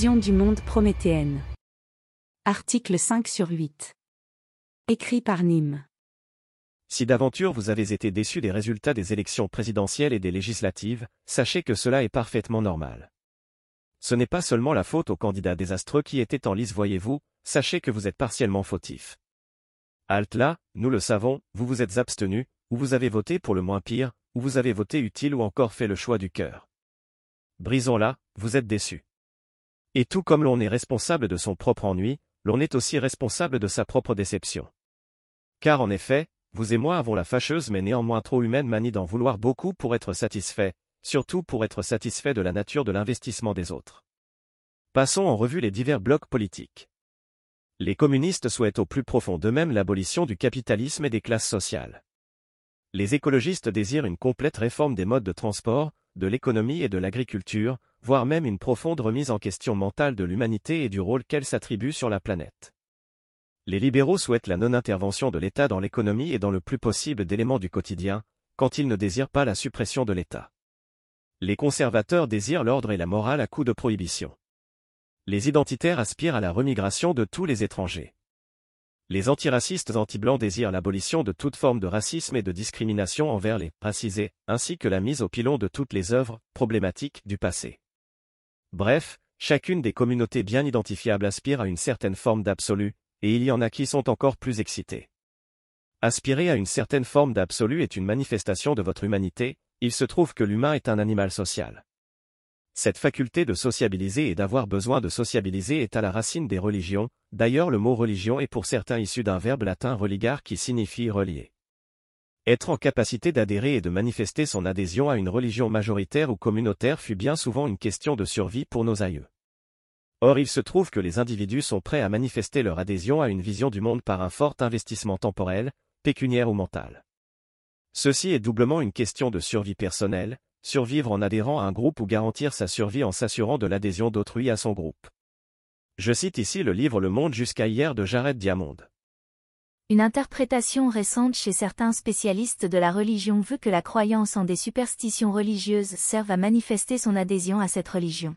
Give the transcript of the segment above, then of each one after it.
Du monde prométhéenne. Article 5 sur 8. Écrit par Nîmes. Si d'aventure vous avez été déçu des résultats des élections présidentielles et des législatives, sachez que cela est parfaitement normal. Ce n'est pas seulement la faute aux candidats désastreux qui étaient en lice voyez-vous, sachez que vous êtes partiellement fautif. Halte là, nous le savons, vous vous êtes abstenu, ou vous avez voté pour le moins pire, ou vous avez voté utile ou encore fait le choix du cœur. Brisons-la, vous êtes déçu. Et tout comme l'on est responsable de son propre ennui, l'on est aussi responsable de sa propre déception. Car en effet, vous et moi avons la fâcheuse mais néanmoins trop humaine manie d'en vouloir beaucoup pour être satisfait, surtout pour être satisfait de la nature de l'investissement des autres. Passons en revue les divers blocs politiques. Les communistes souhaitent au plus profond d'eux-mêmes l'abolition du capitalisme et des classes sociales. Les écologistes désirent une complète réforme des modes de transport, de l'économie et de l'agriculture, voire même une profonde remise en question mentale de l'humanité et du rôle qu'elle s'attribue sur la planète. Les libéraux souhaitent la non-intervention de l'État dans l'économie et dans le plus possible d'éléments du quotidien, quand ils ne désirent pas la suppression de l'État. Les conservateurs désirent l'ordre et la morale à coup de prohibition. Les identitaires aspirent à la remigration de tous les étrangers. Les antiracistes anti-blancs désirent l'abolition de toute forme de racisme et de discrimination envers les racisés, ainsi que la mise au pilon de toutes les œuvres problématiques du passé. Bref, chacune des communautés bien identifiables aspire à une certaine forme d'absolu, et il y en a qui sont encore plus excités. Aspirer à une certaine forme d'absolu est une manifestation de votre humanité, il se trouve que l'humain est un animal social. Cette faculté de sociabiliser et d'avoir besoin de sociabiliser est à la racine des religions, d'ailleurs le mot religion est pour certains issu d'un verbe latin religar qui signifie relier. Être en capacité d'adhérer et de manifester son adhésion à une religion majoritaire ou communautaire fut bien souvent une question de survie pour nos aïeux. Or il se trouve que les individus sont prêts à manifester leur adhésion à une vision du monde par un fort investissement temporel, pécuniaire ou mental. Ceci est doublement une question de survie personnelle, survivre en adhérant à un groupe ou garantir sa survie en s'assurant de l'adhésion d'autrui à son groupe. Je cite ici le livre Le Monde jusqu'à hier de Jared Diamond. Une interprétation récente chez certains spécialistes de la religion veut que la croyance en des superstitions religieuses serve à manifester son adhésion à cette religion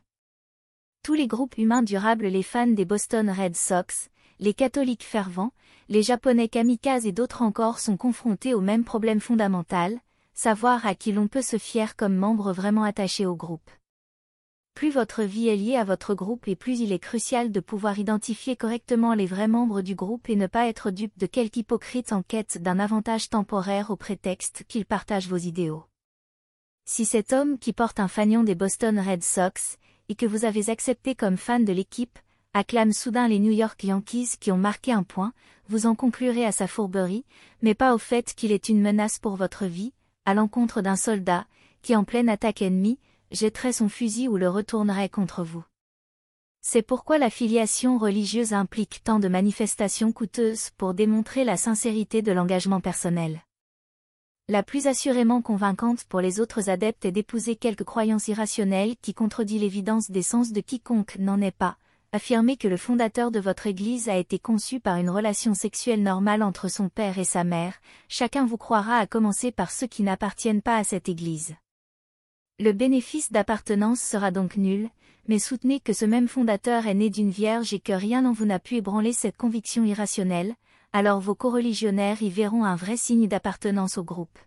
tous les groupes humains durables les fans des Boston Red Sox, les catholiques fervents, les japonais kamikazes et d'autres encore sont confrontés au même problème fondamental, savoir à qui l'on peut se fier comme membre vraiment attaché au groupe. Plus votre vie est liée à votre groupe et plus il est crucial de pouvoir identifier correctement les vrais membres du groupe et ne pas être dupe de quelque hypocrite en quête d'un avantage temporaire au prétexte qu'il partage vos idéaux. Si cet homme qui porte un fanion des Boston Red Sox, et que vous avez accepté comme fan de l'équipe, acclame soudain les New York Yankees qui ont marqué un point, vous en conclurez à sa fourberie, mais pas au fait qu'il est une menace pour votre vie, à l'encontre d'un soldat, qui en pleine attaque ennemie, jetterait son fusil ou le retournerait contre vous. C'est pourquoi la filiation religieuse implique tant de manifestations coûteuses pour démontrer la sincérité de l'engagement personnel. La plus assurément convaincante pour les autres adeptes est d'épouser quelques croyances irrationnelles qui contredit l'évidence des sens de quiconque n'en est pas. Affirmer que le fondateur de votre Église a été conçu par une relation sexuelle normale entre son père et sa mère, chacun vous croira à commencer par ceux qui n'appartiennent pas à cette Église. Le bénéfice d'appartenance sera donc nul, mais soutenez que ce même fondateur est né d'une vierge et que rien en vous n'a pu ébranler cette conviction irrationnelle, alors vos coreligionnaires y verront un vrai signe d'appartenance au groupe.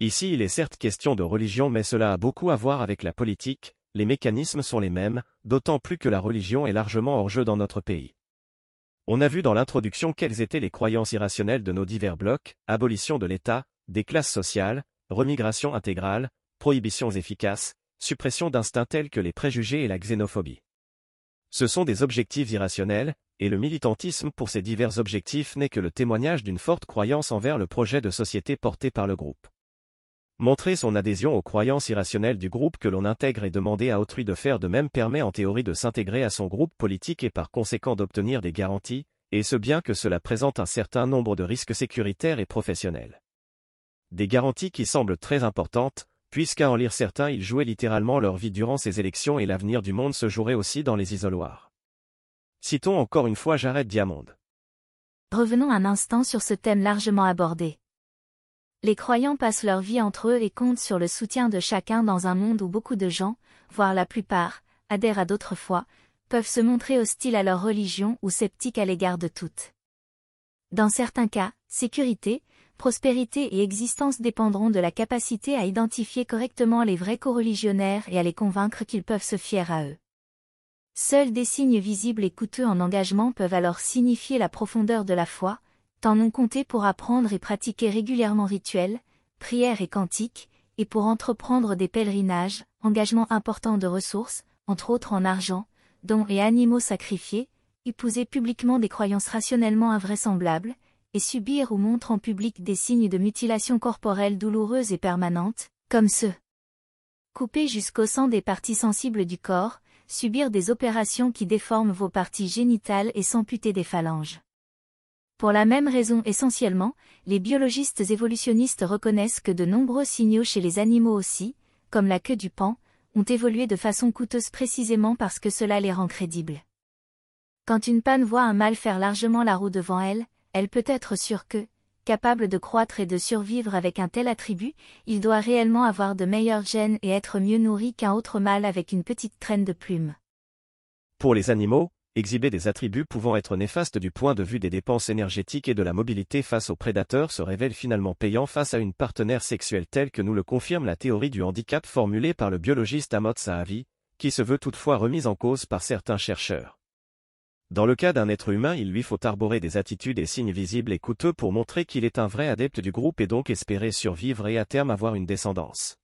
Ici il est certes question de religion mais cela a beaucoup à voir avec la politique, les mécanismes sont les mêmes, d'autant plus que la religion est largement hors jeu dans notre pays. On a vu dans l'introduction quelles étaient les croyances irrationnelles de nos divers blocs, abolition de l'État, des classes sociales, remigration intégrale, prohibitions efficaces, suppression d'instincts tels que les préjugés et la xénophobie. Ce sont des objectifs irrationnels, et le militantisme pour ces divers objectifs n'est que le témoignage d'une forte croyance envers le projet de société porté par le groupe. Montrer son adhésion aux croyances irrationnelles du groupe que l'on intègre et demander à autrui de faire de même permet en théorie de s'intégrer à son groupe politique et par conséquent d'obtenir des garanties, et ce bien que cela présente un certain nombre de risques sécuritaires et professionnels. Des garanties qui semblent très importantes, puisqu'à en lire certains ils jouaient littéralement leur vie durant ces élections et l'avenir du monde se jouerait aussi dans les isoloirs. Citons encore une fois Jared Diamond. Revenons un instant sur ce thème largement abordé. Les croyants passent leur vie entre eux et comptent sur le soutien de chacun dans un monde où beaucoup de gens, voire la plupart, adhèrent à d'autres foi, peuvent se montrer hostiles à leur religion ou sceptiques à l'égard de toutes. Dans certains cas, sécurité, prospérité et existence dépendront de la capacité à identifier correctement les vrais coreligionnaires et à les convaincre qu'ils peuvent se fier à eux. Seuls des signes visibles et coûteux en engagement peuvent alors signifier la profondeur de la foi, tant non compté pour apprendre et pratiquer régulièrement rituels, prières et cantiques, et pour entreprendre des pèlerinages, engagements importants de ressources, entre autres en argent, dons et animaux sacrifiés, épouser publiquement des croyances rationnellement invraisemblables, et subir ou montre en public des signes de mutilation corporelle douloureuse et permanente, comme ceux couper jusqu'au sang des parties sensibles du corps, subir des opérations qui déforment vos parties génitales et s'amputer des phalanges. Pour la même raison essentiellement, les biologistes évolutionnistes reconnaissent que de nombreux signaux chez les animaux aussi, comme la queue du pan, ont évolué de façon coûteuse précisément parce que cela les rend crédibles. Quand une panne voit un mâle faire largement la roue devant elle, elle peut être sûre que, capable de croître et de survivre avec un tel attribut, il doit réellement avoir de meilleurs gènes et être mieux nourri qu'un autre mâle avec une petite traîne de plumes. Pour les animaux, exhiber des attributs pouvant être néfastes du point de vue des dépenses énergétiques et de la mobilité face aux prédateurs se révèle finalement payant face à une partenaire sexuelle telle que nous le confirme la théorie du handicap formulée par le biologiste Amot Sahavi, qui se veut toutefois remise en cause par certains chercheurs. Dans le cas d'un être humain, il lui faut arborer des attitudes et signes visibles et coûteux pour montrer qu'il est un vrai adepte du groupe et donc espérer survivre et à terme avoir une descendance.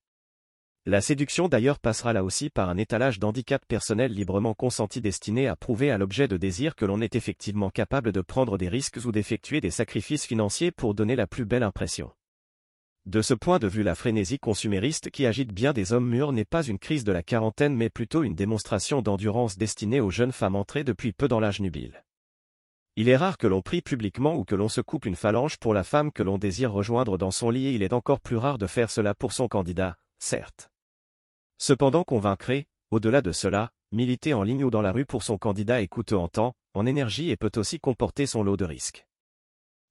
La séduction d'ailleurs passera là aussi par un étalage d'handicap personnel librement consenti destiné à prouver à l'objet de désir que l'on est effectivement capable de prendre des risques ou d'effectuer des sacrifices financiers pour donner la plus belle impression. De ce point de vue la frénésie consumériste qui agite bien des hommes mûrs n'est pas une crise de la quarantaine mais plutôt une démonstration d'endurance destinée aux jeunes femmes entrées depuis peu dans l'âge nubile. Il est rare que l'on prie publiquement ou que l'on se coupe une phalange pour la femme que l'on désire rejoindre dans son lit et il est encore plus rare de faire cela pour son candidat, certes. Cependant convaincre, au-delà de cela, militer en ligne ou dans la rue pour son candidat est coûteux en temps, en énergie et peut aussi comporter son lot de risques.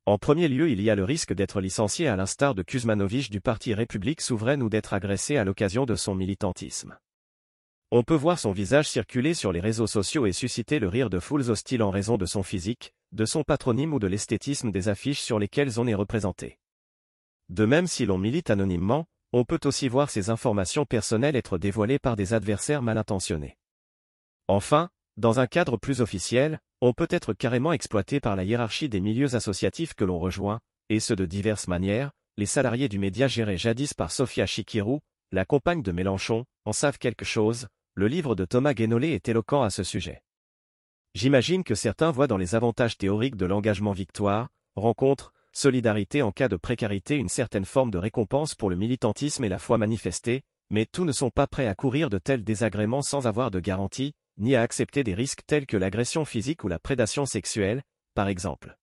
En premier lieu, il y a le risque d'être licencié à l'instar de Kuzmanovic du Parti République souveraine ou d'être agressé à l'occasion de son militantisme. On peut voir son visage circuler sur les réseaux sociaux et susciter le rire de foules hostiles en raison de son physique, de son patronyme ou de l'esthétisme des affiches sur lesquelles on est représenté. De même si l'on milite anonymement, on peut aussi voir ses informations personnelles être dévoilées par des adversaires mal intentionnés. Enfin, dans un cadre plus officiel, on peut être carrément exploité par la hiérarchie des milieux associatifs que l'on rejoint, et ce de diverses manières, les salariés du média gérés jadis par Sophia Chikirou, la compagne de Mélenchon, en savent quelque chose, le livre de Thomas Guénolé est éloquent à ce sujet. J'imagine que certains voient dans les avantages théoriques de l'engagement victoire, rencontre, solidarité en cas de précarité une certaine forme de récompense pour le militantisme et la foi manifestée, mais tous ne sont pas prêts à courir de tels désagréments sans avoir de garantie, ni à accepter des risques tels que l'agression physique ou la prédation sexuelle, par exemple.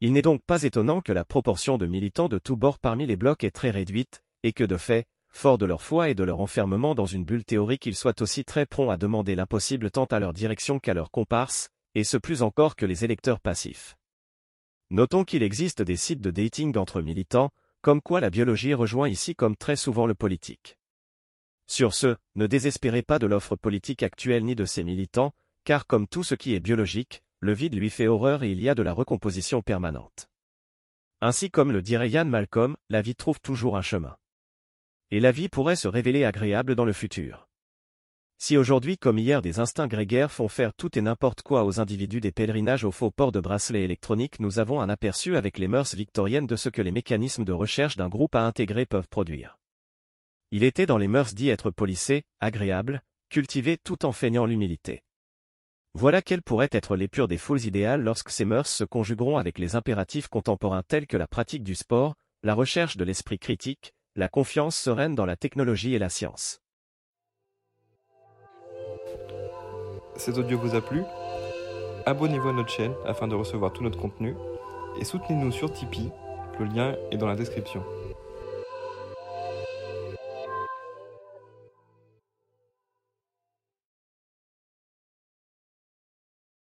Il n'est donc pas étonnant que la proportion de militants de tous bords parmi les blocs est très réduite, et que de fait, forts de leur foi et de leur enfermement dans une bulle théorique ils soient aussi très prompts à demander l'impossible tant à leur direction qu'à leurs comparses, et ce plus encore que les électeurs passifs. Notons qu'il existe des sites de dating entre militants, comme quoi la biologie rejoint ici comme très souvent le politique. Sur ce, ne désespérez pas de l'offre politique actuelle ni de ses militants, car comme tout ce qui est biologique, le vide lui fait horreur et il y a de la recomposition permanente. Ainsi comme le dirait Yann Malcolm, la vie trouve toujours un chemin. Et la vie pourrait se révéler agréable dans le futur. Si aujourd'hui comme hier des instincts grégaires font faire tout et n'importe quoi aux individus des pèlerinages au faux port de bracelets électroniques nous avons un aperçu avec les mœurs victoriennes de ce que les mécanismes de recherche d'un groupe à intégrer peuvent produire. Il était dans les mœurs dit être polissé, agréable, cultivé tout en feignant l'humilité. Voilà quelles pourraient être les pures des foules idéales lorsque ces mœurs se conjugueront avec les impératifs contemporains tels que la pratique du sport, la recherche de l'esprit critique, la confiance sereine dans la technologie et la science. Cet audio vous a plu? Abonnez-vous à notre chaîne afin de recevoir tout notre contenu et soutenez-nous sur Tipeee, le lien est dans la description.